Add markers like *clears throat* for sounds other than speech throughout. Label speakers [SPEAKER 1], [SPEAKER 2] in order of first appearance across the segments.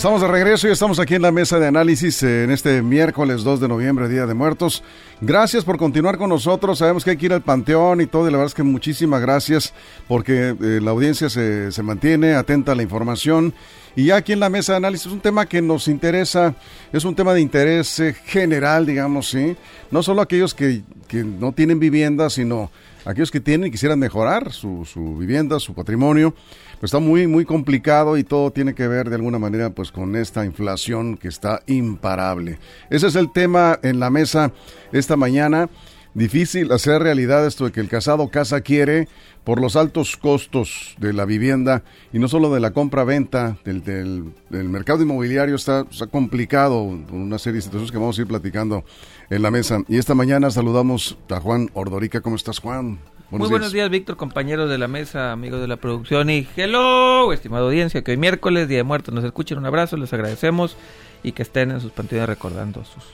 [SPEAKER 1] Estamos de regreso y estamos aquí en la mesa de análisis eh, en este miércoles 2 de noviembre, Día de Muertos. Gracias por continuar con nosotros. Sabemos que hay que ir al panteón y todo, y la verdad es que muchísimas gracias porque eh, la audiencia se, se mantiene atenta a la información. Y ya aquí en la mesa de análisis es un tema que nos interesa, es un tema de interés eh, general, digamos, ¿sí? No solo aquellos que, que no tienen vivienda, sino aquellos que tienen y quisieran mejorar su, su vivienda, su patrimonio está muy, muy complicado y todo tiene que ver de alguna manera pues con esta inflación que está imparable. Ese es el tema en la mesa esta mañana. Difícil hacer realidad esto de que el casado casa quiere por los altos costos de la vivienda y no solo de la compra-venta, del, del, mercado inmobiliario está, está complicado por una serie de situaciones que vamos a ir platicando en la mesa. Y esta mañana saludamos a Juan Ordorica. ¿Cómo estás, Juan?
[SPEAKER 2] Buenos Muy buenos días, Víctor, compañeros de la mesa, amigos de la producción y hello, estimada audiencia, que hoy miércoles, Día de Muertos, nos escuchen. Un abrazo, les agradecemos y que estén en sus pantallas recordando a sus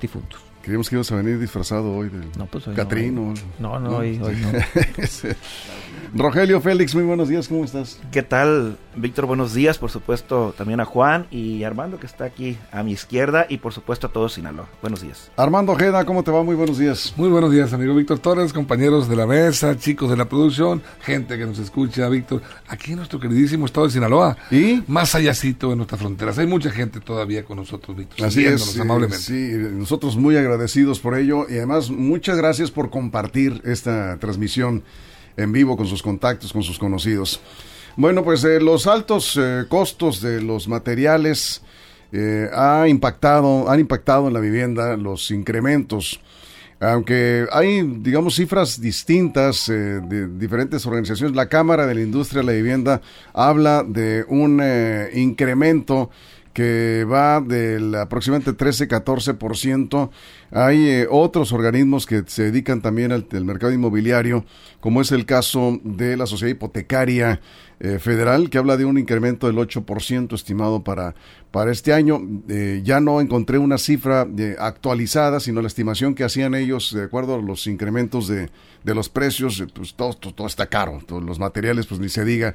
[SPEAKER 2] difuntos.
[SPEAKER 1] Creíamos que ibas a venir disfrazado hoy de
[SPEAKER 2] no, pues
[SPEAKER 1] Catrino.
[SPEAKER 2] No, no, Hoy, hoy no. *laughs*
[SPEAKER 1] Rogelio Félix, muy buenos días, ¿cómo estás?
[SPEAKER 3] ¿Qué tal, Víctor? Buenos días, por supuesto, también a Juan y Armando, que está aquí a mi izquierda, y por supuesto a todos Sinaloa. Buenos días.
[SPEAKER 1] Armando Ojeda, ¿cómo te va? Muy buenos días.
[SPEAKER 4] Muy buenos días, amigo Víctor Torres, compañeros de la mesa, chicos de la producción, gente que nos escucha, Víctor, aquí en nuestro queridísimo estado de Sinaloa.
[SPEAKER 1] ¿Y?
[SPEAKER 4] Más allácito de nuestras fronteras. Hay mucha gente todavía con nosotros, Víctor.
[SPEAKER 1] Así es. amablemente. Sí, nosotros muy agradecidos por ello y además muchas gracias por compartir esta transmisión en vivo con sus contactos, con sus conocidos. Bueno, pues eh, los altos eh, costos de los materiales eh, ha impactado, han impactado en la vivienda los incrementos. Aunque hay, digamos, cifras distintas de diferentes organizaciones, la Cámara de la Industria de la Vivienda habla de un incremento que va del aproximadamente 13-14%. Hay eh, otros organismos que se dedican también al, mercado inmobiliario, como es el caso de la Sociedad Hipotecaria eh, Federal, que habla de un incremento del 8% estimado para, para este año. Eh, ya no encontré una cifra actualizada, sino la estimación que hacían ellos de acuerdo a los incrementos de, de los precios, pues todo, todo, todo está caro, todos los materiales, pues ni se diga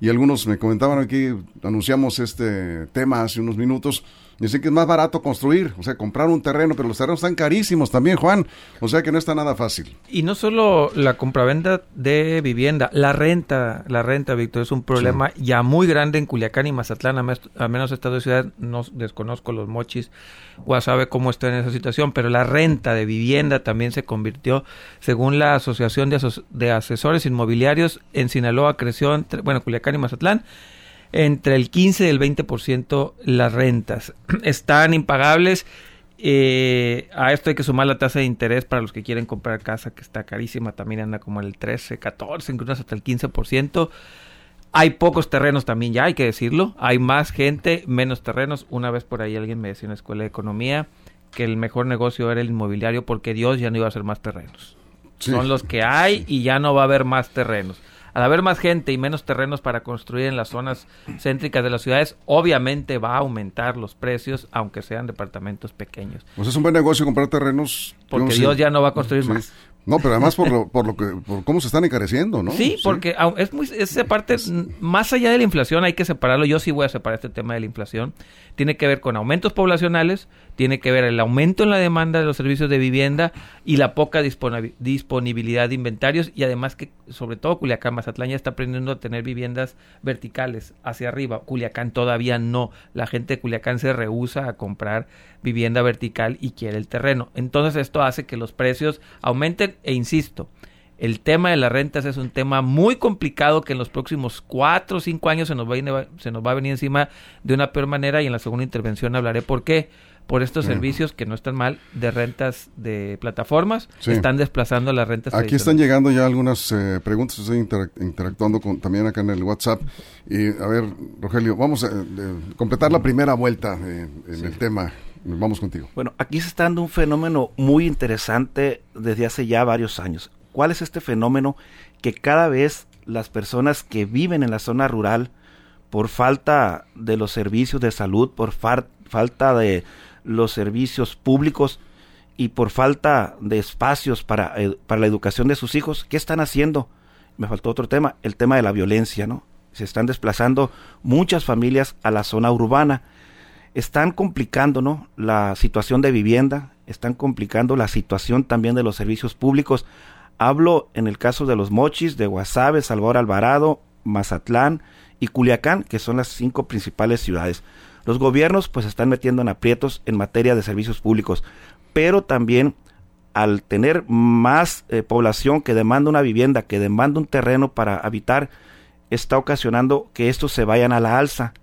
[SPEAKER 1] y algunos me comentaban aquí, anunciamos este tema hace unos minutos, Dicen que es más barato construir, o sea, comprar un terreno, pero los terrenos están carísimos también, Juan. O sea que no está nada fácil.
[SPEAKER 2] Y no solo la compraventa de vivienda, la renta, la renta, Víctor, es un problema ya muy grande en Culiacán y Mazatlán, a, menos estas dos ciudades, no desconozco los mochis, o sabe cómo está en esa situación, pero la renta de vivienda también se convirtió, según la Asociación de, de Asesores Inmobiliarios, en Sinaloa creció, entre, bueno, Culiacán y Mazatlán, entre el 15 y el 20% las rentas. *clears throat* Están impagables. Eh, a esto hay que sumar la tasa de interés para los que quieren comprar casa, que está carísima, también anda como el 13, 14, incluso hasta el 15%. Hay pocos terrenos también ya, hay que decirlo. Hay más gente, menos terrenos. Una vez por ahí alguien me decía en la escuela de economía que el mejor negocio era el inmobiliario porque Dios ya no iba a hacer más terrenos. Son los que hay y ya no va a haber más terrenos al haber más gente y menos terrenos para construir en las zonas céntricas de las ciudades, obviamente va a aumentar los precios, aunque sean departamentos pequeños.
[SPEAKER 1] Pues es un buen negocio comprar terrenos.
[SPEAKER 2] Porque Dios ya no va a construir más.
[SPEAKER 1] No, pero además por lo, *laughs* por lo que, por cómo se están encareciendo, ¿no?
[SPEAKER 2] Sí, porque es muy, esa parte, más allá de la inflación hay que separarlo, yo sí voy a separar este tema de la inflación, tiene que ver con aumentos poblacionales, tiene que ver el aumento en la demanda de los servicios de vivienda y la poca disponibilidad de inventarios y además que sobre todo Culiacán, Mazatlán ya está aprendiendo a tener viviendas verticales hacia arriba, Culiacán todavía no, la gente de Culiacán se rehúsa a comprar vivienda vertical y quiere el terreno, entonces esto hace que los precios aumenten e insisto, el tema de las rentas es un tema muy complicado que en los próximos cuatro o cinco años se nos, va a, se nos va a venir encima de una peor manera y en la segunda intervención hablaré por qué. Por estos servicios que no están mal de rentas de plataformas, están desplazando las rentas.
[SPEAKER 1] Aquí están llegando ya algunas eh, preguntas, estoy interactuando con, también acá en el WhatsApp. Y a ver, Rogelio, vamos a eh, completar la primera vuelta eh, en el tema Vamos contigo.
[SPEAKER 3] Bueno, aquí se está dando un fenómeno muy interesante desde hace ya varios años. ¿Cuál es este fenómeno? Que cada vez las personas que viven en la zona rural por falta de los servicios de salud, por falta de los servicios públicos y por falta de espacios para, eh, para la educación de sus hijos, ¿qué están haciendo? Me faltó otro tema, el tema de la violencia, ¿no? Se están desplazando muchas familias a la zona urbana. Están complicando, ¿no? La situación de vivienda, están complicando la situación también de los servicios públicos. Hablo en el caso de los Mochis, de Guasave, Salvador Alvarado, Mazatlán y Culiacán, que son las cinco principales ciudades. Los gobiernos pues están metiendo en aprietos en materia de servicios públicos, pero también al tener más eh, población que demanda una vivienda, que demanda un terreno para habitar, está ocasionando que estos se vayan a la alza.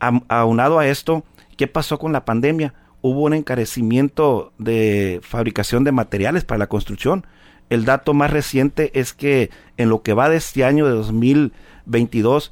[SPEAKER 3] aunado a esto, ¿qué pasó con la pandemia? Hubo un encarecimiento de fabricación de materiales para la construcción. El dato más reciente es que en lo que va de este año de 2022,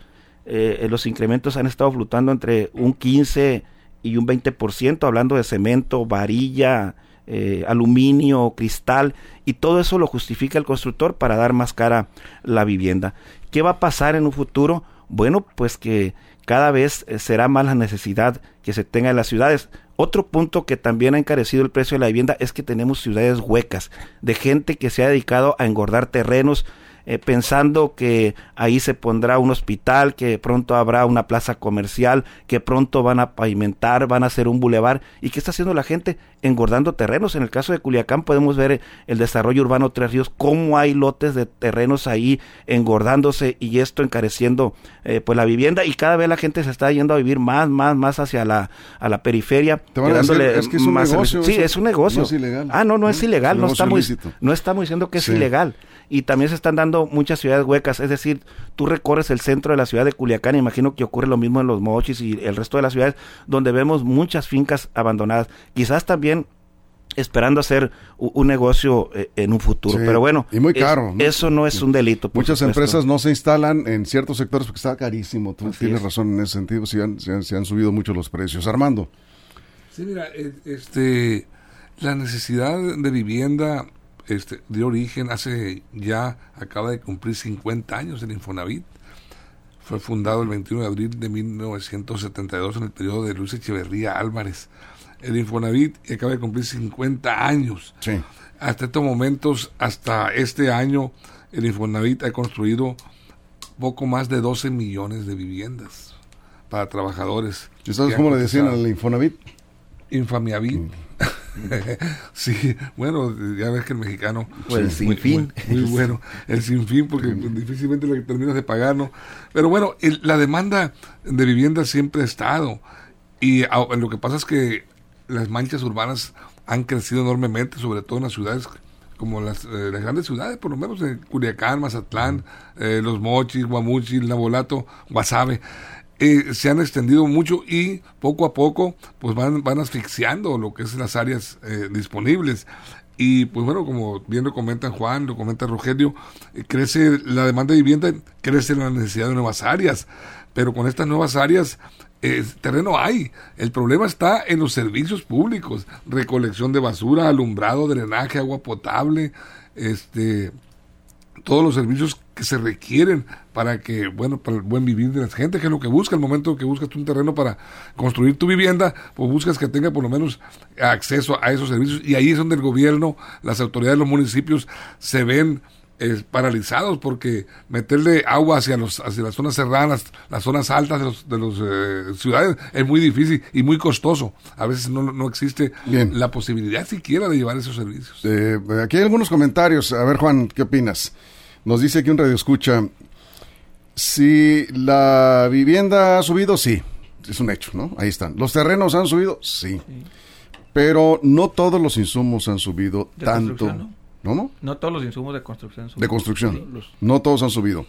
[SPEAKER 3] eh, los incrementos han estado flotando entre un 15 y un 20%, hablando de cemento, varilla, eh, aluminio, cristal, y todo eso lo justifica el constructor para dar más cara la vivienda. ¿Qué va a pasar en un futuro? Bueno, pues que cada vez eh, será más la necesidad que se tenga en las ciudades. Otro punto que también ha encarecido el precio de la vivienda es que tenemos ciudades huecas, de gente que se ha dedicado a engordar terrenos, eh, pensando que ahí se pondrá un hospital, que pronto habrá una plaza comercial, que pronto van a pavimentar, van a hacer un bulevar. ¿Y qué está haciendo la gente? Engordando terrenos. En el caso de Culiacán podemos ver el desarrollo urbano Tres Ríos, cómo hay lotes de terrenos ahí engordándose y esto encareciendo eh, pues la vivienda y cada vez la gente se está yendo a vivir más, más, más hacia la, a la periferia.
[SPEAKER 1] es que es un negocio.
[SPEAKER 3] Sí, es un negocio. Ah, no, no es ilegal, no, estamos, no estamos diciendo que es ilegal y también se están dando muchas ciudades huecas, es decir, tú recorres el centro de la ciudad de Culiacán, imagino que ocurre lo mismo en los Mochis y el resto de las ciudades donde vemos muchas fincas abandonadas, quizás también esperando hacer un negocio eh, en un futuro. Pero bueno,
[SPEAKER 1] y muy caro.
[SPEAKER 3] eso no es un delito.
[SPEAKER 1] Muchas empresas no se instalan en ciertos sectores porque está carísimo. Tú tienes razón en ese sentido. Se han, se han, subido mucho los precios. Armando.
[SPEAKER 4] Sí, mira, eh, este, la necesidad de vivienda este, dio origen hace ya, acaba de cumplir 50 años el Infonavit. Fue fundado el 21 de abril de 1972 en el periodo de Luis Echeverría Álvarez. El Infonavit acaba de cumplir 50 años. Hasta estos momentos, hasta este año, el Infonavit ha construido poco más de 12 millones de viviendas para trabajadores.
[SPEAKER 1] ¿Y sabes cómo le decían al Infonavit?
[SPEAKER 4] Infamiavit. Mm. *laughs* sí, bueno, ya ves que el mexicano.
[SPEAKER 3] Pues el sinfín.
[SPEAKER 4] Muy, bueno. El sinfín, porque difícilmente lo que terminas de pagar, ¿no? Pero bueno, la demanda de vivienda siempre ha estado. Y lo que pasa es que las manchas urbanas han crecido enormemente, sobre todo en las ciudades como las, eh, las grandes ciudades, por lo menos en Culiacán, Mazatlán, eh, Los Mochis, Guamuchil, Nabolato, Guasave. Eh, se han extendido mucho y poco a poco pues van, van asfixiando lo que es las áreas eh, disponibles. Y pues bueno, como bien lo comenta Juan, lo comenta Rogelio, eh, crece la demanda de vivienda, crece la necesidad de nuevas áreas, pero con estas nuevas áreas terreno hay. El problema está en los servicios públicos, recolección de basura, alumbrado, drenaje, agua potable, este todos los servicios que se requieren para que, bueno, para el buen vivir de la gente, que es lo que busca, el momento que buscas un terreno para construir tu vivienda, pues buscas que tenga por lo menos acceso a esos servicios. Y ahí es donde el gobierno, las autoridades de los municipios se ven eh, paralizados porque meterle agua hacia los hacia las zonas serranas, las zonas altas de los, de los eh, ciudades es muy difícil y muy costoso. A veces no, no existe la posibilidad siquiera de llevar esos servicios.
[SPEAKER 1] Eh, aquí hay algunos comentarios. A ver, Juan, ¿qué opinas? Nos dice que un radio escucha. Si la vivienda ha subido, sí. Es un hecho, ¿no? Ahí están. ¿Los terrenos han subido? Sí. Pero no todos los insumos han subido tanto.
[SPEAKER 2] ¿No? No todos los insumos de construcción
[SPEAKER 1] De construcción. No todos han subido.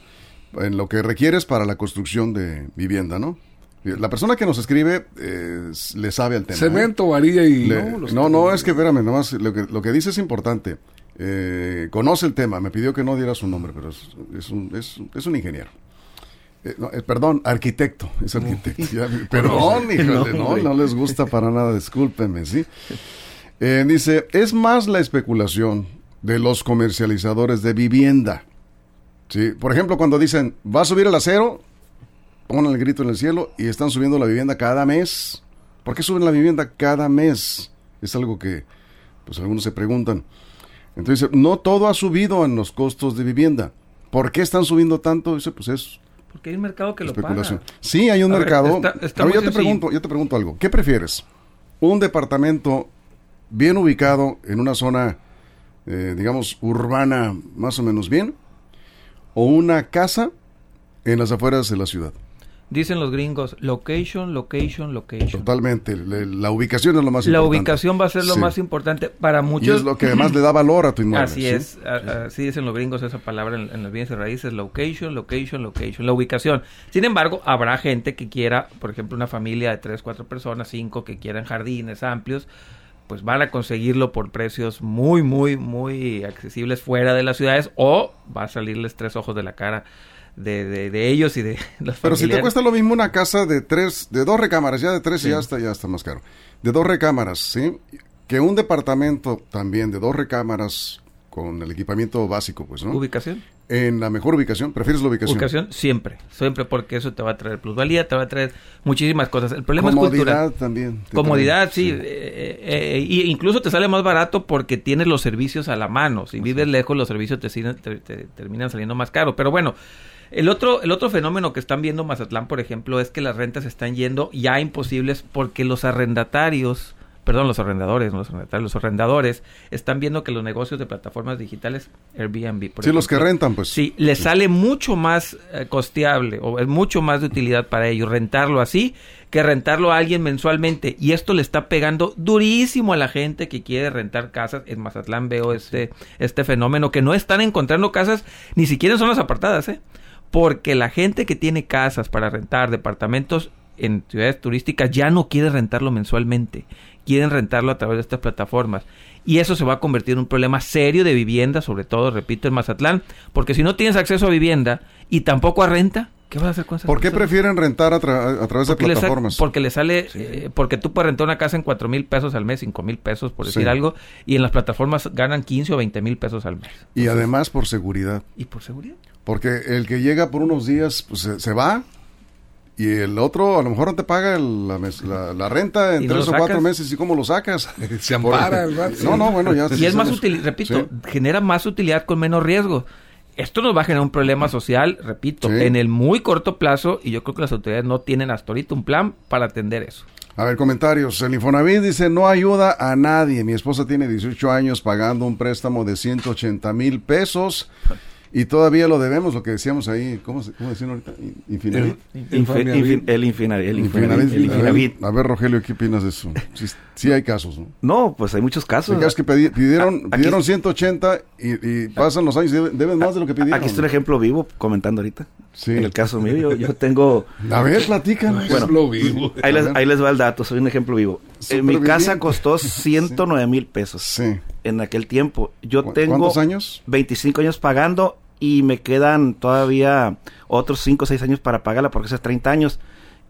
[SPEAKER 1] En lo que requieres para la construcción de vivienda, ¿no? La persona que nos escribe eh, le sabe al tema.
[SPEAKER 4] Cemento, varilla y...
[SPEAKER 1] no, no, es que espérame, nomás lo que, lo que dice es importante. Eh, conoce el tema, me pidió que no diera su nombre, pero es, un, es, un ingeniero. Eh, perdón, arquitecto, es arquitecto. *laughs* perdón, no, no, les gusta para nada, discúlpenme, ¿sí? dice, es más la especulación de los comercializadores de vivienda. ¿Sí? Por ejemplo, cuando dicen, va a subir el acero, ponen el grito en el cielo y están subiendo la vivienda cada mes. ¿Por qué suben la vivienda cada mes? Es algo que pues algunos se preguntan. Entonces, no todo ha subido en los costos de vivienda. ¿Por qué están subiendo tanto? Dice, pues es
[SPEAKER 2] porque hay un mercado que lo
[SPEAKER 1] especulación.
[SPEAKER 2] paga.
[SPEAKER 1] Sí, hay un
[SPEAKER 2] A ver,
[SPEAKER 1] mercado.
[SPEAKER 2] está- está
[SPEAKER 1] A ver,
[SPEAKER 2] muy
[SPEAKER 1] yo te pregunto, yo te pregunto algo. ¿Qué prefieres? ¿Un departamento bien ubicado en una zona, eh, digamos, urbana más o menos bien? ¿O una casa en las afueras de la ciudad?
[SPEAKER 2] Dicen los gringos, location, location, location.
[SPEAKER 1] Totalmente. Le- la ubicación es lo más
[SPEAKER 2] La
[SPEAKER 1] importante.
[SPEAKER 2] ubicación va a ser lo
[SPEAKER 1] Sí.
[SPEAKER 2] más importante para
[SPEAKER 1] Y
[SPEAKER 2] muchos.
[SPEAKER 1] es lo que además le da valor a tu inmueble.
[SPEAKER 2] Así
[SPEAKER 1] ¿sí?
[SPEAKER 2] es, a- así dicen los gringos esa palabra en, en los bienes y raíces, location, location, location, la ubicación. Sin embargo, habrá gente que quiera, por ejemplo, una familia de tres, cuatro personas, cinco, que quieran jardines amplios, pues van a conseguirlo por precios muy, muy, muy accesibles fuera de las ciudades o va a salirles tres ojos de la cara de, de, de ellos y de *laughs* los
[SPEAKER 1] Pero si te cuesta lo mismo una casa de tres, de dos recámaras, ya de tres ya está, ya está más caro. De dos recámaras, ¿sí? Que un departamento también de dos recámaras con el equipamiento básico, pues, ¿no?
[SPEAKER 2] Ubicación.
[SPEAKER 1] En la mejor ubicación, ¿prefieres la ubicación?
[SPEAKER 2] Ubicación siempre, siempre porque eso te va a traer plusvalía, te va a traer muchísimas cosas. El problema es
[SPEAKER 1] Comodidad
[SPEAKER 2] cultural.
[SPEAKER 1] también.
[SPEAKER 2] Comodidad,
[SPEAKER 1] trae,
[SPEAKER 2] sí. eh, eh, eh, y incluso te sale más barato porque tienes los servicios a la mano. Si vives lejos, los servicios te, te- te terminan saliendo más caro. Pero bueno, el otro, el otro fenómeno que están viendo en Mazatlán, por ejemplo, es que las rentas están yendo ya imposibles porque los arrendatarios, perdón, los arrendadores, no los arrendatarios, los arrendadores están viendo que los negocios de plataformas digitales, Airbnb, por
[SPEAKER 1] Sí, los que rentan, pues.
[SPEAKER 2] Sí, les sale mucho más eh, costeable o es mucho más de utilidad para ellos rentarlo así que rentarlo a alguien mensualmente. Y esto le está pegando durísimo a la gente que quiere rentar casas. En Mazatlán veo este, este fenómeno que no están encontrando casas ni siquiera en zonas apartadas, ¿eh? Porque la gente que tiene casas para rentar, departamentos en ciudades turísticas, ya no quiere rentarlo mensualmente. Quieren rentarlo a través de estas plataformas. Y eso se va a convertir en un problema serio de vivienda, sobre todo, repito, en Mazatlán. Porque si no tienes acceso a vivienda y tampoco a renta, ¿qué vas a hacer con esas
[SPEAKER 1] ¿Por qué
[SPEAKER 2] personas?
[SPEAKER 1] prefieren rentar a, tra- a través de
[SPEAKER 2] Porque
[SPEAKER 1] plataformas?
[SPEAKER 2] porque le sale, eh, porque tú puedes rentar una casa en cuatro mil pesos al mes, cinco mil pesos, por decir
[SPEAKER 1] Sí.
[SPEAKER 2] algo, y en las plataformas ganan 15 o 20 mil pesos al mes.
[SPEAKER 1] Y además por seguridad.
[SPEAKER 2] ¿Y por seguridad?
[SPEAKER 1] Porque el que llega por unos días, pues se, se va. Y el otro a lo mejor no te paga el- la, mes- la- la renta en
[SPEAKER 2] ¿Y no
[SPEAKER 1] tres o cuatro meses. ¿Y cómo lo sacas? *laughs*
[SPEAKER 4] Se ampara.
[SPEAKER 1] No, no, bueno, ya.
[SPEAKER 2] Y es más útil, repito,
[SPEAKER 1] Sí.
[SPEAKER 2] genera más utilidad con menos riesgo. Esto nos va a generar un problema social, repito,
[SPEAKER 1] Sí.
[SPEAKER 2] en el muy corto plazo, y yo creo que las autoridades no tienen hasta ahorita un plan para atender eso.
[SPEAKER 1] A ver, comentarios. El Infonavit dice, no ayuda a nadie. Mi esposa tiene 18 años pagando un préstamo de 180 mil pesos y todavía lo debemos, lo que decíamos ahí. ¿Cómo, se- cómo decían ahorita? In- Infinavit.
[SPEAKER 3] Infin- el Infinavit. El
[SPEAKER 1] Infinavit.
[SPEAKER 3] Infinavit. el Infinavit.
[SPEAKER 1] A ver, a ver, Rogelio, ¿qué opinas de eso? Sí, sí hay casos, ¿no?
[SPEAKER 3] No, pues hay muchos casos.
[SPEAKER 1] Hay casos que pedi- pidieron,
[SPEAKER 3] Aquí-
[SPEAKER 1] pidieron 180 y, y pasan los años y deben, deben más de lo que pidieron.
[SPEAKER 3] Aquí está un ejemplo vivo comentando ahorita.
[SPEAKER 1] Sí.
[SPEAKER 3] En el caso mío, yo, yo tengo...
[SPEAKER 1] A ver, platícanos.
[SPEAKER 4] Ejemplo vivo.
[SPEAKER 3] Ahí les, ahí les va el dato, soy un ejemplo vivo. Eh, mi casa costó 109 mil pesos
[SPEAKER 1] Sí.
[SPEAKER 3] en aquel tiempo. Yo
[SPEAKER 1] ¿Cu-
[SPEAKER 3] tengo
[SPEAKER 1] ¿Cuántos años?
[SPEAKER 3] 25 años pagando y me quedan todavía otros 5 o 6 años para pagarla porque hace 30 años.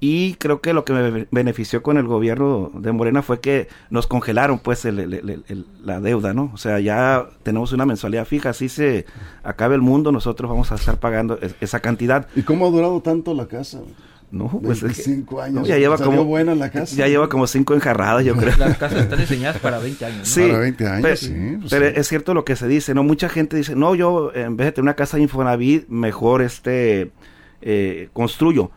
[SPEAKER 3] Y creo que lo que me benefició con el gobierno de Morena fue que nos congelaron pues el- el- el- la deuda, ¿no? O sea, ya tenemos una mensualidad fija, así se acabe el mundo, nosotros vamos a estar pagando es- esa cantidad.
[SPEAKER 1] ¿Y cómo ha durado tanto la casa?
[SPEAKER 3] No, pues es que-
[SPEAKER 1] 25 años.
[SPEAKER 3] no, ya lleva
[SPEAKER 1] ¿Salió
[SPEAKER 3] como
[SPEAKER 1] buena la casa?
[SPEAKER 3] Ya lleva como cinco enjarradas, yo creo.
[SPEAKER 2] Las casas están diseñadas para 20 años. ¿no?
[SPEAKER 3] Sí,
[SPEAKER 1] Para 20 años,
[SPEAKER 3] pero,
[SPEAKER 1] sí, pues
[SPEAKER 3] pero
[SPEAKER 1] sí.
[SPEAKER 3] es cierto lo que se dice, ¿no? Mucha gente dice, no, yo en vez de tener una casa de Infonavit, mejor este eh, construyo,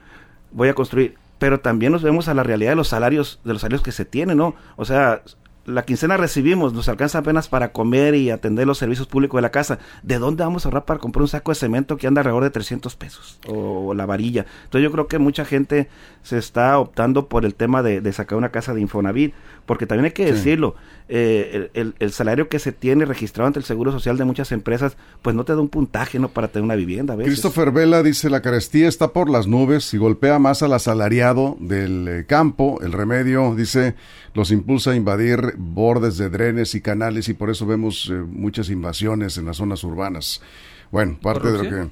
[SPEAKER 3] voy a construir. Pero también nos vemos a la realidad de los salarios, de los salarios que se tienen, ¿no? O sea, la quincena recibimos, nos alcanza apenas para comer y atender los servicios públicos de la casa. ¿De dónde vamos a ahorrar para comprar un saco de cemento que anda alrededor de 300 pesos? O, la varilla. Entonces yo creo que mucha gente se está optando por el tema de, de sacar una casa de Infonavit, porque también hay que
[SPEAKER 1] Sí.
[SPEAKER 3] decirlo, eh, el, el- el salario que se tiene registrado ante el Seguro Social de muchas empresas, pues no te da un puntaje, ¿no? Para tener una vivienda, a veces.
[SPEAKER 1] Christopher Vela dice, la carestía está por las nubes y golpea más al asalariado del eh, campo. El remedio, dice, los impulsa a invadir bordes de drenes y canales y por eso vemos eh, muchas invasiones en las zonas urbanas. Bueno, parte de lo que...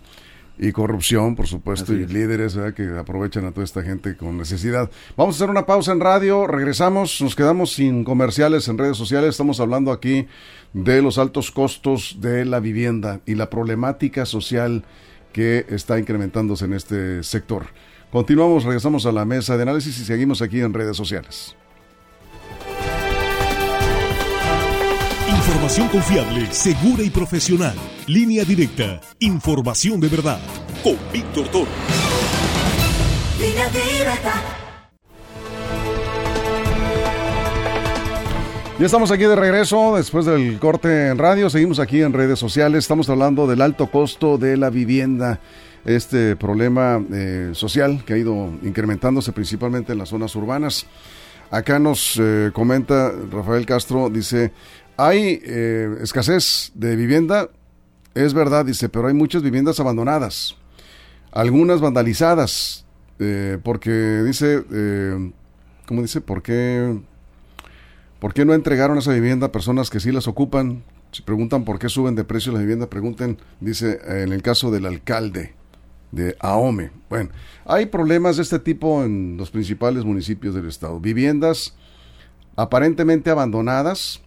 [SPEAKER 1] Y corrupción, por supuesto,
[SPEAKER 3] Así
[SPEAKER 1] y
[SPEAKER 3] es.
[SPEAKER 1] líderes ¿verdad? que aprovechan a toda esta gente con necesidad. Vamos a hacer una pausa en radio, regresamos, nos quedamos sin comerciales en redes sociales, estamos hablando aquí de los altos costos de la vivienda y la problemática social que está incrementándose en este sector. Continuamos, regresamos a la mesa de análisis y seguimos aquí en redes sociales.
[SPEAKER 5] Información confiable, segura y profesional. Línea directa. Información de verdad. Con Víctor Toro.
[SPEAKER 1] Ya estamos aquí de regreso después del corte en radio. Seguimos aquí en redes sociales. Estamos hablando del alto costo de la vivienda. Este problema eh, social que ha ido incrementándose principalmente en las zonas urbanas. Acá nos eh, comenta Rafael Castro, dice, hay eh, escasez de vivienda, es verdad, dice, pero hay muchas viviendas abandonadas, algunas vandalizadas, eh, porque dice, eh, ¿cómo dice? ¿Por qué, ¿Por qué no entregaron esa vivienda a personas que sí las ocupan? Si preguntan por qué suben de precio las viviendas, pregunten, dice, en el caso del alcalde de Ahome. Bueno, hay problemas de este tipo en los principales municipios del estado. Viviendas aparentemente abandonadas,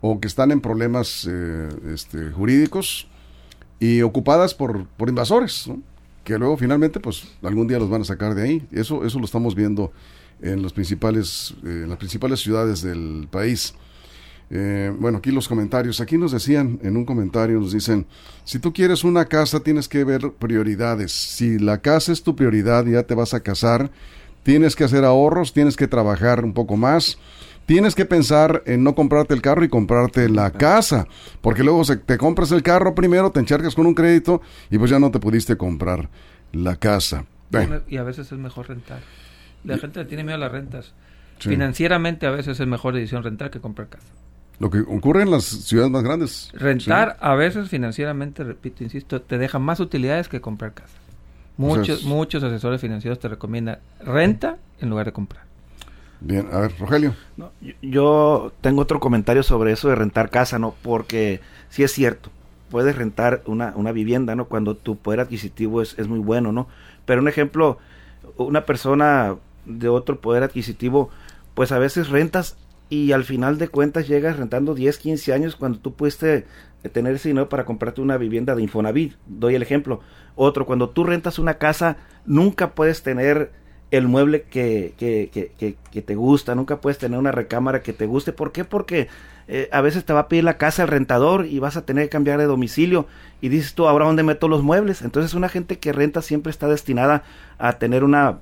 [SPEAKER 1] o que están en problemas eh, este, jurídicos y ocupadas por, por invasores, que luego finalmente pues algún día los van a sacar de ahí. Eso, eso lo estamos viendo en, los principales, eh, en las principales ciudades del país. Eh, bueno, aquí los comentarios. Aquí nos decían, en un comentario nos dicen, si tú quieres una casa tienes que ver prioridades. Si la casa es tu prioridad ya te vas a casar, tienes que hacer ahorros, tienes que trabajar un poco más tienes que pensar en no comprarte el carro y comprarte la casa, porque luego se, te compras el carro primero, te encharcas con un crédito y pues ya no te pudiste comprar la casa. Bueno.
[SPEAKER 2] Y a veces es mejor rentar. La gente le tiene miedo a las rentas. Sí. Financieramente a veces es mejor decisión rentar que comprar casa.
[SPEAKER 1] Lo que ocurre en las ciudades más grandes.
[SPEAKER 2] Rentar sí. a veces financieramente, repito, insisto, te deja más utilidades que comprar casa. Muchos, o sea, muchos asesores financieros te recomiendan renta en lugar de comprar.
[SPEAKER 1] Bien, a ver, Rogelio.
[SPEAKER 3] Yo, tengo otro comentario sobre eso de rentar casa, ¿no? Porque sí es cierto, puedes rentar una, una vivienda, ¿no? Cuando tu poder adquisitivo es, es muy bueno, ¿no? Pero un ejemplo, una persona de otro poder adquisitivo, pues a veces rentas y al final de cuentas llegas rentando 10, 15 años cuando tú pudiste tener ese dinero para comprarte una vivienda de Infonavit. Doy el ejemplo. Otro, cuando tú rentas una casa, nunca puedes tener el mueble que, que, que, que, te gusta, nunca puedes tener una recámara que te guste. ¿Por qué? Porque eh, a veces te va a pedir la casa el rentador y vas a tener que cambiar de domicilio y dices tú, ¿ahora dónde meto los muebles? Entonces una gente que renta siempre está destinada a tener una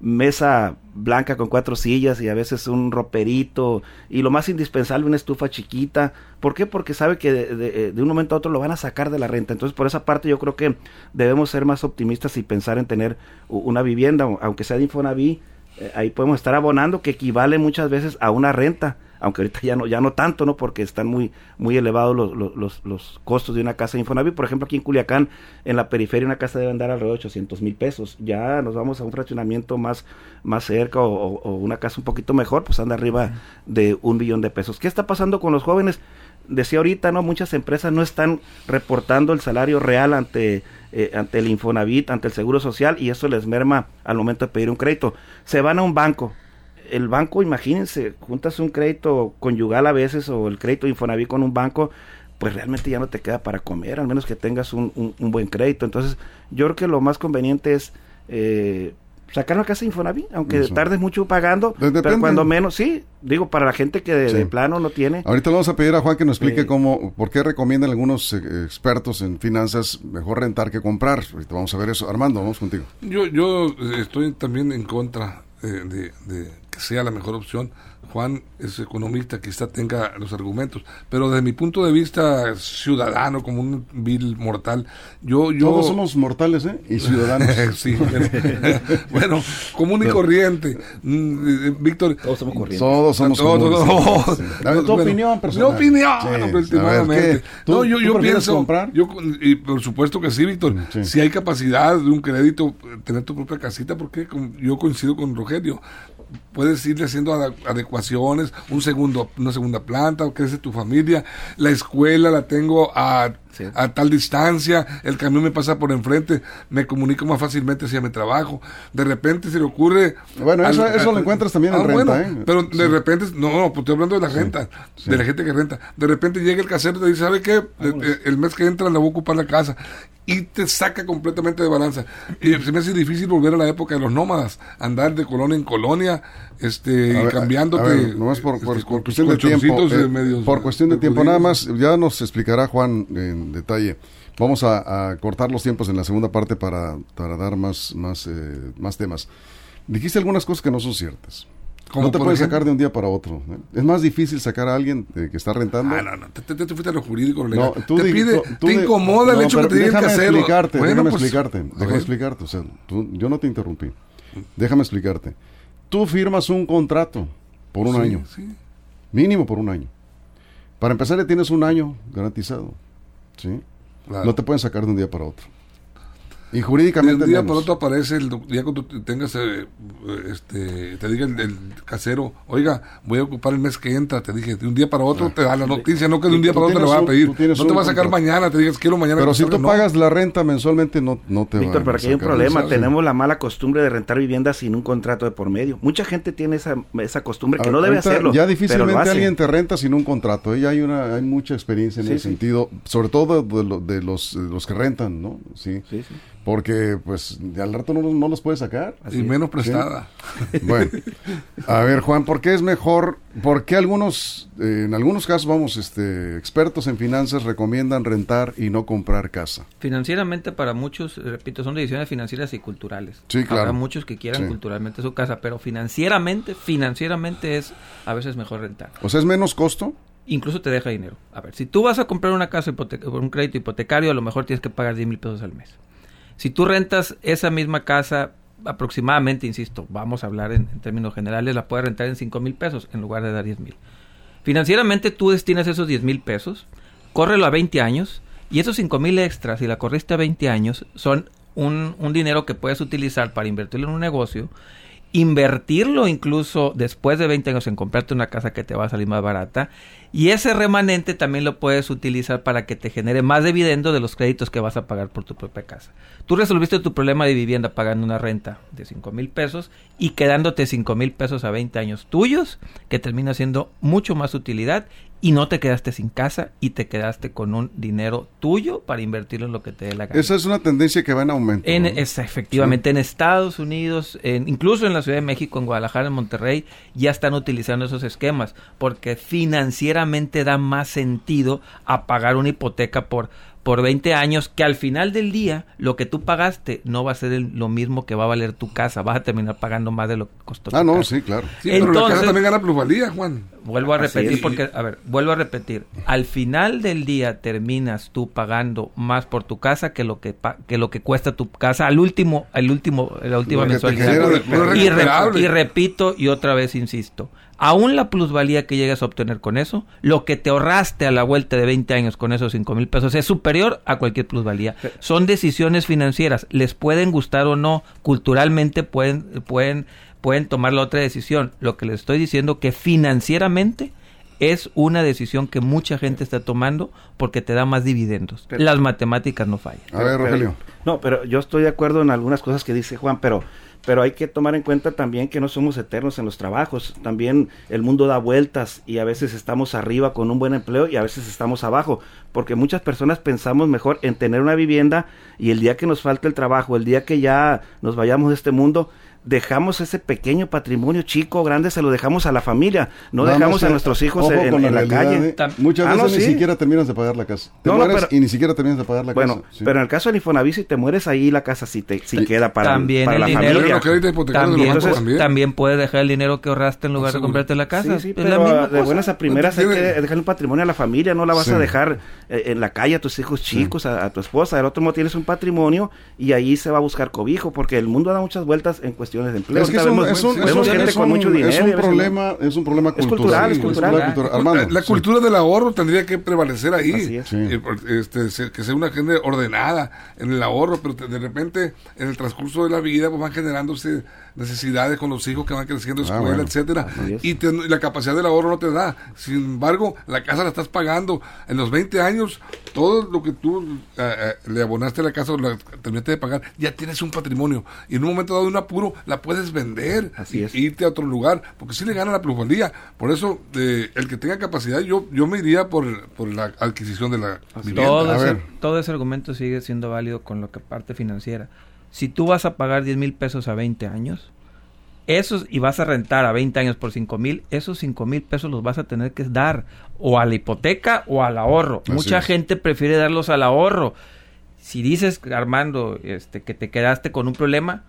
[SPEAKER 3] mesa blanca con cuatro sillas y a veces un roperito y lo más indispensable una estufa chiquita. ¿Por qué? Porque sabe que de, de, un momento a otro lo van a sacar de la renta. Entonces por esa parte yo creo que debemos ser más optimistas y pensar en tener una vivienda, aunque sea de Infonavit, eh, ahí podemos estar abonando que equivale muchas veces a una renta aunque ahorita ya no, ya no tanto, ¿no? Porque están muy, muy elevados los, los, los costos de una casa de Infonavit. Por ejemplo, aquí en Culiacán, en la periferia, una casa debe andar alrededor de 800 mil pesos. Ya nos vamos a un fraccionamiento más, más cerca o, o, o, una casa un poquito mejor, pues anda arriba de un millón de pesos. ¿Qué está pasando con los jóvenes? Decía ahorita, ¿no? Muchas empresas no están reportando el salario real ante, eh, ante el Infonavit, ante el Seguro Social, y eso les merma al momento de pedir un crédito. Se van a un banco, el banco, imagínense, juntas un crédito conyugal a veces o el crédito Infonavit con un banco, pues realmente ya no te queda para comer, al menos que tengas un, un, un buen crédito. Entonces, yo creo que lo más conveniente es eh, sacar una casa Infonavit, aunque Eso. tardes mucho pagando, Depende. pero cuando menos, sí, digo, para la gente que de, sí. de, plano no tiene.
[SPEAKER 1] Ahorita le vamos a pedir a Juan que nos explique eh, cómo, por qué recomiendan algunos eh, expertos en finanzas mejor rentar que comprar. Ahorita vamos a ver eso. Armando, vamos contigo.
[SPEAKER 4] Yo, yo estoy también en contra de, de, de que sea la mejor opción. Juan es economista, quizá tenga los argumentos, pero desde mi punto de vista ciudadano, como un vil mortal, yo... yo
[SPEAKER 1] Todos somos mortales, ¿eh? Y ciudadanos. *laughs*
[SPEAKER 4] sí, bueno, *laughs* bueno, común y corriente. Mm, Víctor...
[SPEAKER 1] Todos somos corrientes. Todos somos todos, todos,
[SPEAKER 4] sí. Dame tu bueno, opinión personal. Mi opinión, sí. últimamente. No, yo, yo pienso... comprar? Yo, y por supuesto que sí, Víctor. Sí. Si hay capacidad de un crédito, tener tu propia casita, porque yo coincido con Rogelio puedes irle haciendo adecuaciones, un segundo, una segunda planta, crece tu familia, la escuela la tengo a a tal distancia, el camión me pasa por enfrente, me comunico más fácilmente hacia mi trabajo. De repente se le ocurre...
[SPEAKER 1] Bueno, eso, eso lo encuentras también en
[SPEAKER 4] Ah,
[SPEAKER 1] renta,
[SPEAKER 4] bueno,
[SPEAKER 1] ¿eh?
[SPEAKER 4] Pero de repente, no, no, pues estoy hablando de la renta, de la gente que renta. De repente llega el casero y te dice, ¿sabe qué? De- eh, el mes que entra le voy a ocupar la casa. Y te saca completamente de balanza. Y se me hace difícil volver a la época de los nómadas, andar de colonia en colonia, este, y cambiándote.
[SPEAKER 1] nomás por, por-
[SPEAKER 4] este,
[SPEAKER 1] por cuestión de tiempo. eh,
[SPEAKER 4] eh,
[SPEAKER 1] por cuestión de
[SPEAKER 4] eh,
[SPEAKER 1] tiempo, nada más, ya nos explicará Juan en detalle. Vamos a, a cortar los tiempos en la segunda parte para, para dar más, más, eh, más temas. Dijiste algunas cosas que no son ciertas. No te puedes
[SPEAKER 4] ejemplo-
[SPEAKER 1] sacar de un día para otro. ¿eh? Es más difícil sacar a alguien eh, que está rentando.
[SPEAKER 4] Ah, no, no, te, te- te fuiste a lo jurídico, lo
[SPEAKER 1] No,
[SPEAKER 4] legal.
[SPEAKER 1] tú
[SPEAKER 4] te
[SPEAKER 1] di-
[SPEAKER 4] pide,
[SPEAKER 1] tú-
[SPEAKER 4] te incomoda el
[SPEAKER 1] no,
[SPEAKER 4] hecho que te diga el
[SPEAKER 1] déjame
[SPEAKER 4] casero.
[SPEAKER 1] explicarte,
[SPEAKER 4] Bueno,
[SPEAKER 1] déjame
[SPEAKER 4] pues,
[SPEAKER 1] explicarte, déjame explicarte. O sea, tú- yo no te interrumpí. Déjame explicarte. Tú firmas un contrato por un
[SPEAKER 4] Sí,
[SPEAKER 1] año,
[SPEAKER 4] sí.
[SPEAKER 1] mínimo por un año. Para empezar, le tienes un año garantizado. ¿sí?
[SPEAKER 4] Claro.
[SPEAKER 1] No te pueden sacar de un día para otro. Y
[SPEAKER 4] de
[SPEAKER 1] jurídicamente
[SPEAKER 4] un día
[SPEAKER 1] menos.
[SPEAKER 4] por otro aparece el ya cuando tengas eh, este te diga el, el casero oiga voy a ocupar el mes que entra te dije de un día para otro te da la noticia no que de un día para otro le
[SPEAKER 1] tienes
[SPEAKER 4] va a pedir no te va a sacar
[SPEAKER 1] contrato.
[SPEAKER 4] mañana te digas quiero mañana
[SPEAKER 1] Pero si
[SPEAKER 4] salga",
[SPEAKER 1] tú
[SPEAKER 4] no.
[SPEAKER 1] pagas la renta mensualmente, no, no te
[SPEAKER 3] Víctor,
[SPEAKER 1] van
[SPEAKER 3] pero
[SPEAKER 1] a
[SPEAKER 3] aquí hay un problema. Tenemos la mala costumbre de rentar viviendas sin un contrato de por medio. Mucha gente tiene esa, esa costumbre que
[SPEAKER 1] A-
[SPEAKER 3] no debe hacerlo.
[SPEAKER 1] Ya
[SPEAKER 3] pero
[SPEAKER 1] difícilmente
[SPEAKER 3] lo
[SPEAKER 1] alguien te renta sin un contrato. ¿eh? Ya hay una, hay mucha experiencia en
[SPEAKER 3] Sí,
[SPEAKER 1] ese
[SPEAKER 3] sí.
[SPEAKER 1] sentido, sobre todo de, lo- de los, de los que rentan, ¿no? Sí.
[SPEAKER 3] Sí, sí.
[SPEAKER 1] Porque, pues, de al rato no, los- no los puedes sacar.
[SPEAKER 4] y menos prestada
[SPEAKER 1] Bueno, a ver, Juan, ¿por qué es mejor? ¿Por qué algunos, eh, en algunos casos, vamos, este, expertos en finanzas recomiendan rentar y no comprar casa?
[SPEAKER 2] Financieramente para muchos, repito, son decisiones financieras y culturales.
[SPEAKER 1] Sí, claro.
[SPEAKER 2] Habrá muchos que quieran
[SPEAKER 1] Sí.
[SPEAKER 2] culturalmente su casa, pero financieramente, financieramente es a veces mejor rentar.
[SPEAKER 1] O sea, ¿es menos costo?
[SPEAKER 2] Incluso te deja dinero. A ver, si tú vas a comprar una casa por un crédito hipotecario, a lo mejor tienes que pagar 10 mil pesos al mes. Si tú rentas esa misma casa, aproximadamente, insisto, vamos a hablar en, términos generales, la puedes rentar en 5 mil pesos en lugar de dar 10 mil. Financieramente tú destinas esos 10 mil pesos, córrelo a 20 años y esos 5 mil extras, si la corriste a 20 años, son un, un dinero que puedes utilizar para invertirlo en un negocio, invertirlo incluso después de 20 años en comprarte una casa que te va a salir más barata y ese remanente también lo puedes utilizar para que te genere más dividendo de los créditos que vas a pagar por tu propia casa. Tú resolviste tu problema de vivienda pagando una renta de 5 mil pesos y quedándote 5 mil pesos a 20 años tuyos, que termina siendo mucho más utilidad y no te quedaste sin casa y te quedaste con un dinero tuyo para invertirlo en lo que te dé la gana.
[SPEAKER 1] Esa es una tendencia que va en aumento.
[SPEAKER 2] En,
[SPEAKER 1] ¿no?
[SPEAKER 2] es- efectivamente, en Estados Unidos, en- incluso en la Ciudad de México, en Guadalajara, en Monterrey, ya están utilizando esos esquemas, porque financieramente da más sentido a pagar una hipoteca por, por 20 años, que al final del día lo que tú pagaste no va a ser el- lo mismo que va a valer tu casa, vas a terminar pagando más de lo que costó
[SPEAKER 1] Ah,
[SPEAKER 2] tu
[SPEAKER 1] no,
[SPEAKER 2] casa.
[SPEAKER 1] sí, claro.
[SPEAKER 4] sí, pero la casa
[SPEAKER 2] Entonces-
[SPEAKER 4] también gana plusvalía Juan
[SPEAKER 2] Vuelvo a repetir porque, a ver, vuelvo a repetir. Al final del día terminas tú pagando más por tu casa que lo que pa- que lo que cuesta tu casa al último, al último, la última mensualidad. re- y repito y otra vez insisto. Aún la plusvalía que llegas a obtener con eso, lo que te ahorraste a la vuelta de 20 años con esos 5 mil pesos es superior a cualquier plusvalía. Son decisiones financieras, les pueden gustar o no, culturalmente pueden, pueden, pueden tomar la otra decisión. Lo que les estoy diciendo que financieramente es una decisión que mucha gente está tomando porque te da más dividendos.
[SPEAKER 3] Pero-
[SPEAKER 2] Las matemáticas no fallan.
[SPEAKER 1] A ver,
[SPEAKER 3] Pero-
[SPEAKER 1] Rogelio.
[SPEAKER 3] No, pero yo estoy de acuerdo en algunas cosas que dice Juan, pero pero hay que tomar en cuenta también que no somos eternos en los trabajos. También el mundo da vueltas y a veces estamos arriba con un buen empleo y a veces estamos abajo, porque muchas personas pensamos mejor en tener una vivienda y el día que nos falte el trabajo, el día que ya nos vayamos de este mundo, dejamos ese pequeño patrimonio chico o grande, se lo dejamos a la familia, no dejamos a nuestros hijos en, la
[SPEAKER 1] realidad,
[SPEAKER 3] calle.
[SPEAKER 1] ¿eh? Muchas
[SPEAKER 3] Ah,
[SPEAKER 1] veces
[SPEAKER 3] no,
[SPEAKER 1] ni
[SPEAKER 3] sí.
[SPEAKER 1] siquiera terminas de pagar la casa. Te
[SPEAKER 3] No, no,
[SPEAKER 1] mueres
[SPEAKER 3] pero-
[SPEAKER 1] y ni siquiera terminas de pagar la
[SPEAKER 3] Bueno,
[SPEAKER 1] casa. sí.
[SPEAKER 3] pero en el caso del Infonavit, si te mueres ahí, la casa sí, te, sí queda para,
[SPEAKER 2] También
[SPEAKER 3] para
[SPEAKER 2] el
[SPEAKER 3] la
[SPEAKER 2] dinero-
[SPEAKER 3] familia.
[SPEAKER 2] También, entonces,
[SPEAKER 4] también.
[SPEAKER 2] también puedes dejar el dinero que ahorraste en lugar de comprarte la casa.
[SPEAKER 3] Sí, sí,
[SPEAKER 2] Es la
[SPEAKER 3] pero
[SPEAKER 2] misma
[SPEAKER 3] de
[SPEAKER 2] cosa.
[SPEAKER 3] buenas a primeras hay que dejar un patrimonio a la familia, no la vas a dejar eh, en la calle a tus hijos chicos, a, a tu esposa. Del otro modo tienes un patrimonio y ahí se va a buscar cobijo, porque el mundo da muchas vueltas en de empleo.
[SPEAKER 1] Es que es
[SPEAKER 3] Ahorita
[SPEAKER 1] un,
[SPEAKER 3] vemos,
[SPEAKER 1] es un- es
[SPEAKER 3] vemos
[SPEAKER 1] un-
[SPEAKER 3] gente
[SPEAKER 1] es
[SPEAKER 3] con
[SPEAKER 1] un-
[SPEAKER 3] mucho dinero.
[SPEAKER 1] es
[SPEAKER 3] y a
[SPEAKER 1] un
[SPEAKER 3] veces no.
[SPEAKER 1] problema, es un problema
[SPEAKER 3] Es
[SPEAKER 1] cultural.
[SPEAKER 3] cultural, es cultural.
[SPEAKER 1] cultural. Armando,
[SPEAKER 4] la, la
[SPEAKER 1] sí.
[SPEAKER 4] cultura del ahorro tendría que prevalecer ahí.
[SPEAKER 3] Así es.
[SPEAKER 1] Sí.
[SPEAKER 4] Eh, este, que sea una gente ordenada en el ahorro. pero de repente en el transcurso de la vida pues van generándose necesidades con los hijos que van creciendo en
[SPEAKER 1] Ah,
[SPEAKER 4] escuela,
[SPEAKER 1] bueno.
[SPEAKER 4] etcétera, y te- y la capacidad del ahorro no te da. Sin embargo, la casa la estás pagando. En los 20 años, todo lo que tú eh, eh, le abonaste a la casa o la terminaste de pagar, ya tienes un patrimonio. Y en un momento dado de un apuro, la puedes vender
[SPEAKER 3] Así
[SPEAKER 4] y-
[SPEAKER 3] es.
[SPEAKER 4] e irte a otro lugar, porque si le gana la plusvalía. Por eso, eh, el que tenga capacidad, yo, yo me iría por, por la adquisición de la vivienda.
[SPEAKER 2] Todo
[SPEAKER 1] A
[SPEAKER 2] ese,
[SPEAKER 1] ver.
[SPEAKER 2] todo ese argumento sigue siendo válido con lo que parte financiera. Si tú vas a pagar 10 mil pesos a 20 años, esos y vas a rentar a 20 años por 5 mil, esos 5 mil pesos los vas a tener que dar o a la hipoteca o al ahorro.
[SPEAKER 1] Así
[SPEAKER 2] Mucha
[SPEAKER 1] es.
[SPEAKER 2] gente prefiere darlos al ahorro. Si dices, Armando, este, que te quedaste con un problema,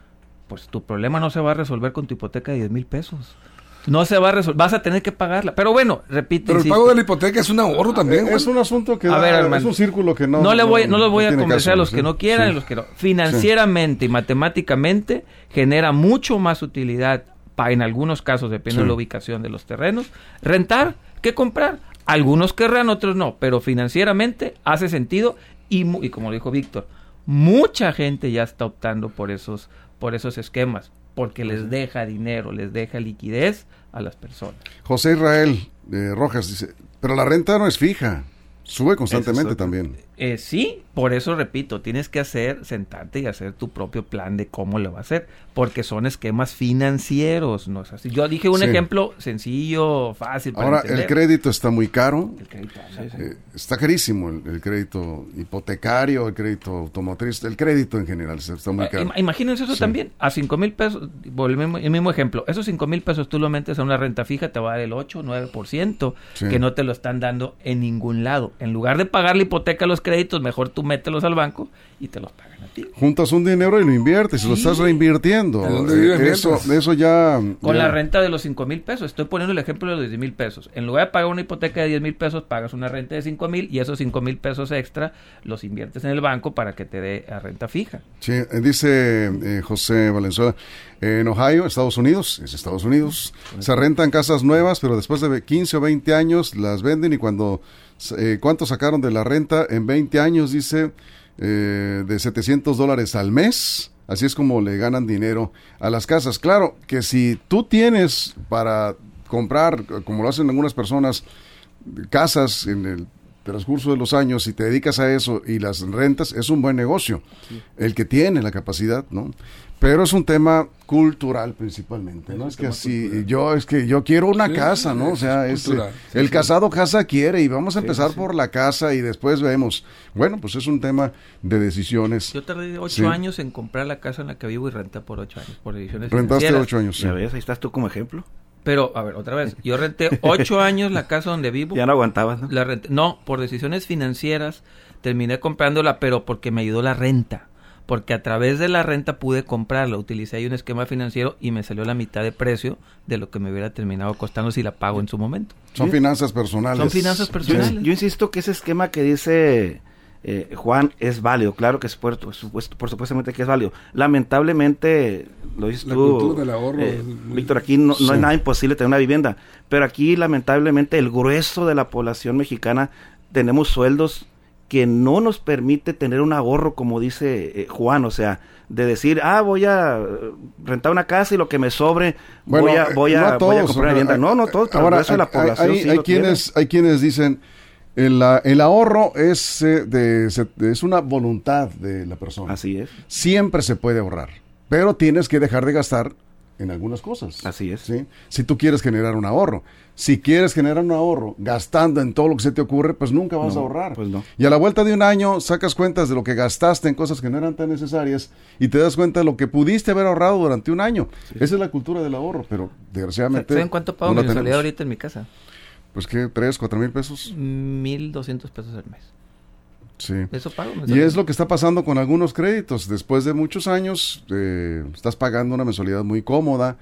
[SPEAKER 2] pues tu problema no se va a resolver con tu hipoteca de 10 mil pesos. No se va a resolver, vas a tener que pagarla. Pero bueno, repito.
[SPEAKER 4] Pero el
[SPEAKER 2] insisto,
[SPEAKER 4] pago de la hipoteca es un ahorro también.
[SPEAKER 1] Eh, es un asunto que
[SPEAKER 2] A
[SPEAKER 1] da-
[SPEAKER 2] ver,
[SPEAKER 1] es un círculo que no
[SPEAKER 2] no le voy no los voy a convencer
[SPEAKER 1] caso,
[SPEAKER 2] a los
[SPEAKER 1] ¿sí?
[SPEAKER 2] que no quieran
[SPEAKER 1] Sí.
[SPEAKER 2] y los que no financieramente y matemáticamente genera mucho más utilidad pa- en algunos casos depende
[SPEAKER 1] Sí.
[SPEAKER 2] de la ubicación de los terrenos rentar que comprar algunos querrán otros no pero financieramente hace sentido y, mu- y como dijo Víctor mucha gente ya está optando por esos por esos esquemas porque les deja dinero les deja liquidez a las personas.
[SPEAKER 1] José Israel eh, Rojas dice, pero la renta no es fija, sube constantemente
[SPEAKER 3] es
[SPEAKER 1] también.
[SPEAKER 2] Eh, sí, por eso repito, tienes que hacer, sentarte y hacer tu propio plan de cómo lo va a hacer, porque son esquemas financieros, no es así. Yo dije un
[SPEAKER 1] Sí.
[SPEAKER 2] ejemplo sencillo, fácil para
[SPEAKER 1] Ahora, el crédito está muy caro,
[SPEAKER 2] El crédito, sí, sí.
[SPEAKER 1] eh, está carísimo el, el crédito hipotecario, el crédito automotriz, el crédito en general está muy
[SPEAKER 2] Ah,
[SPEAKER 1] caro.
[SPEAKER 2] ima- Imagínense eso también, a cinco mil pesos, el mismo, el mismo ejemplo, esos cinco mil pesos tú lo metes a una renta fija, te va a dar el 8, 9%,
[SPEAKER 1] Sí.
[SPEAKER 2] que no te lo están dando en ningún lado. En lugar de pagar la hipoteca a los créditos, mejor tú mételos al banco y te los pagan a ti.
[SPEAKER 1] Juntas un dinero y lo inviertes, y lo
[SPEAKER 2] Sí.
[SPEAKER 1] estás reinvirtiendo.
[SPEAKER 4] ¿De dónde
[SPEAKER 1] Eh,
[SPEAKER 4] vives
[SPEAKER 1] eso, eso ya...
[SPEAKER 2] Con
[SPEAKER 1] ya-
[SPEAKER 2] la renta de los 5 mil pesos. Estoy poniendo el ejemplo de los 10 mil pesos. En lugar de pagar una hipoteca de 10 mil pesos, pagas una renta de 5 mil y esos 5 mil pesos extra los inviertes en el banco para que te dé a renta fija.
[SPEAKER 1] Sí, eh, dice eh, José Valenzuela, en Ohio, Estados Unidos, es Estados Unidos, se rentan casas nuevas, pero después de 15 o 20 años las venden y cuando, eh, ¿cuánto sacaron de la renta? En 20 años, dice, eh, de 700 dólares al mes. Así es como le ganan dinero a las casas. Claro que si tú tienes para comprar, como lo hacen algunas personas, casas en el transcurso de los años y te dedicas a eso y las rentas, es un buen negocio. El que tiene la capacidad, ¿no? Pero es un tema cultural principalmente, ¿no? Es que así, yo es que yo quiero una
[SPEAKER 4] Sí,
[SPEAKER 1] casa, ¿no? O sea, es,
[SPEAKER 4] sí,
[SPEAKER 1] el
[SPEAKER 4] sí.
[SPEAKER 1] casado casa quiere y vamos a empezar por la casa y después vemos. Bueno, pues es un tema de decisiones.
[SPEAKER 2] Yo tardé 8
[SPEAKER 1] Sí.
[SPEAKER 2] años en comprar la casa en la que vivo y renté por 8 años, por decisiones
[SPEAKER 1] Rentaste ocho años, sí.
[SPEAKER 3] Ya ves, ahí estás tú como ejemplo.
[SPEAKER 2] Pero, a ver, otra vez. Yo renté 8 *laughs* años la casa donde vivo.
[SPEAKER 3] Ya no aguantabas, ¿no?
[SPEAKER 2] La renté- no, por decisiones financieras terminé comprándola, pero porque me ayudó la renta. Porque a través de la renta pude comprarla. Utilicé ahí un esquema financiero y me salió la mitad de precio de lo que me hubiera terminado costando si la pago en su momento.
[SPEAKER 1] Son finanzas personales.
[SPEAKER 2] Son finanzas
[SPEAKER 3] Yo,
[SPEAKER 2] personales.
[SPEAKER 3] yo insisto que ese esquema que dice eh, Juan es válido, claro que es por, por supuesto, por supuestamente que es válido. Lamentablemente, lo dices
[SPEAKER 4] La
[SPEAKER 3] tú,
[SPEAKER 4] cultura del ahorro
[SPEAKER 3] eh,
[SPEAKER 4] muy-
[SPEAKER 3] Víctor, aquí no, es nada imposible tener una vivienda, pero aquí lamentablemente el grueso de la población mexicana tenemos sueldos que no nos permite tener un ahorro como dice eh, Juan, o sea, de decir, ah, voy a eh, rentar una casa y lo que me sobre
[SPEAKER 1] Bueno,
[SPEAKER 3] voy a, voy a,
[SPEAKER 1] no
[SPEAKER 3] voy a
[SPEAKER 1] todos,
[SPEAKER 3] comprar una vivienda. No, no todos, pero
[SPEAKER 1] ahora,
[SPEAKER 3] el grueso de la
[SPEAKER 1] hay-
[SPEAKER 3] población
[SPEAKER 1] hay,
[SPEAKER 3] sí
[SPEAKER 1] hay quienes, hay quienes dicen el, la- el ahorro es, eh, de, se- es una voluntad de la persona.
[SPEAKER 3] Así es.
[SPEAKER 1] Siempre se puede ahorrar, pero tienes que dejar de gastar en algunas cosas.
[SPEAKER 3] Así es.
[SPEAKER 1] ¿sí? Si tú quieres generar un ahorro. Si quieres generar un ahorro gastando en todo lo que se te ocurre, pues nunca vas
[SPEAKER 3] No,
[SPEAKER 1] a ahorrar.
[SPEAKER 3] pues no.
[SPEAKER 1] Y a la vuelta de un año sacas cuentas de lo que gastaste en cosas que no eran tan necesarias y te das cuenta de lo que pudiste haber ahorrado durante un año. Esa es la cultura del ahorro, pero desgraciadamente...
[SPEAKER 2] ¿Saben cuánto pago
[SPEAKER 1] no la
[SPEAKER 2] mi mensualidad ahorita en mi casa?
[SPEAKER 1] Pues que, tres, cuatro mil pesos.
[SPEAKER 2] 1.200 pesos al mes.
[SPEAKER 1] Sí.
[SPEAKER 2] Eso pago.
[SPEAKER 1] Y es lo que está pasando con algunos créditos. Después de muchos años, eh, estás pagando una mensualidad muy cómoda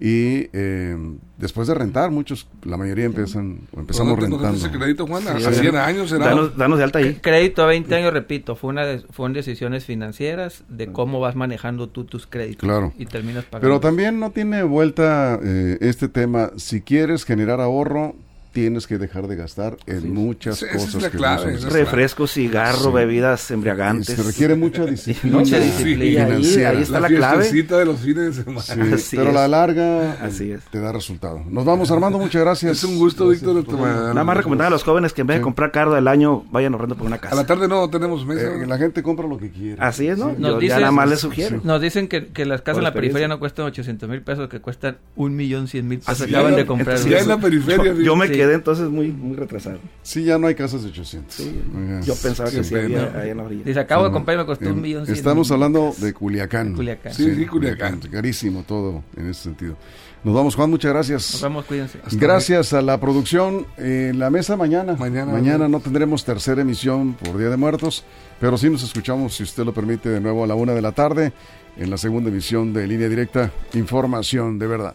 [SPEAKER 1] y eh, después de rentar, muchos, la mayoría empiezan, o empezamos
[SPEAKER 4] ¿Dónde- dónde
[SPEAKER 1] rentando.
[SPEAKER 4] ese crédito, Juan?
[SPEAKER 3] Sí,
[SPEAKER 4] a
[SPEAKER 3] sí.
[SPEAKER 4] 100 años.
[SPEAKER 3] Danos, danos de alta ahí.
[SPEAKER 2] Crédito a 20 años, repito, fue una de, fueron decisiones financieras de cómo vas manejando tú tus créditos.
[SPEAKER 1] Claro.
[SPEAKER 2] Y terminas pagando.
[SPEAKER 1] Pero también no tiene vuelta eh, este tema. Si quieres generar ahorro, tienes que dejar de gastar en muchas
[SPEAKER 4] Sí, esa es
[SPEAKER 1] cosas
[SPEAKER 4] la
[SPEAKER 1] que
[SPEAKER 4] clave,
[SPEAKER 1] no.
[SPEAKER 3] Refresco, cigarro,
[SPEAKER 1] Sí.
[SPEAKER 3] bebidas embriagantes.
[SPEAKER 1] Se requiere mucha *laughs* disciplina,
[SPEAKER 2] Mucha disciplina.
[SPEAKER 3] ahí, está la,
[SPEAKER 4] la
[SPEAKER 3] clave.
[SPEAKER 4] de los fines de semana. *laughs*
[SPEAKER 1] Pero a la larga
[SPEAKER 3] Así es.
[SPEAKER 1] te da resultado. Nos vamos, Armando, muchas gracias.
[SPEAKER 4] Es un gusto,
[SPEAKER 1] Gracias
[SPEAKER 4] Víctor.
[SPEAKER 3] Nada más recomendar a los jóvenes que en vez de comprar carro del año, vayan ahorrando por una
[SPEAKER 4] A
[SPEAKER 3] casa.
[SPEAKER 4] la tarde no tenemos mesa.
[SPEAKER 1] Eh, la gente compra lo que quiere.
[SPEAKER 3] Así es, ¿no?
[SPEAKER 2] Nos
[SPEAKER 3] Yo
[SPEAKER 2] dice-
[SPEAKER 3] ya nada más les sugiero.
[SPEAKER 2] Nos dicen que, que las casas en la periferia no cuestan 800 mil pesos, que cuestan un millón cien mil pesos. Acaban de comprar.
[SPEAKER 4] Ya en la periferia.
[SPEAKER 3] Yo, me. Quedé entonces muy, muy retrasado.
[SPEAKER 1] Sí, ya no hay casas de 800. Ajá.
[SPEAKER 3] Yo pensaba que sí había ahí en la orilla.
[SPEAKER 2] Dice, acabo de comprar y me costó
[SPEAKER 1] Eh,
[SPEAKER 2] un millón
[SPEAKER 1] Estamos hablando de Culiacán.
[SPEAKER 2] Culiacán.
[SPEAKER 4] Sí, sí, Culiacán.
[SPEAKER 1] Carísimo todo en ese sentido. Nos vamos, Juan, muchas gracias.
[SPEAKER 2] Nos vemos, cuídense.
[SPEAKER 1] Gracias a la producción. En la mesa mañana.
[SPEAKER 4] Mañana.
[SPEAKER 1] no tendremos tercera emisión por Día de Muertos, pero sí nos escuchamos, si usted lo permite, de nuevo a la una de la tarde en la segunda emisión de Línea Directa. Información de verdad.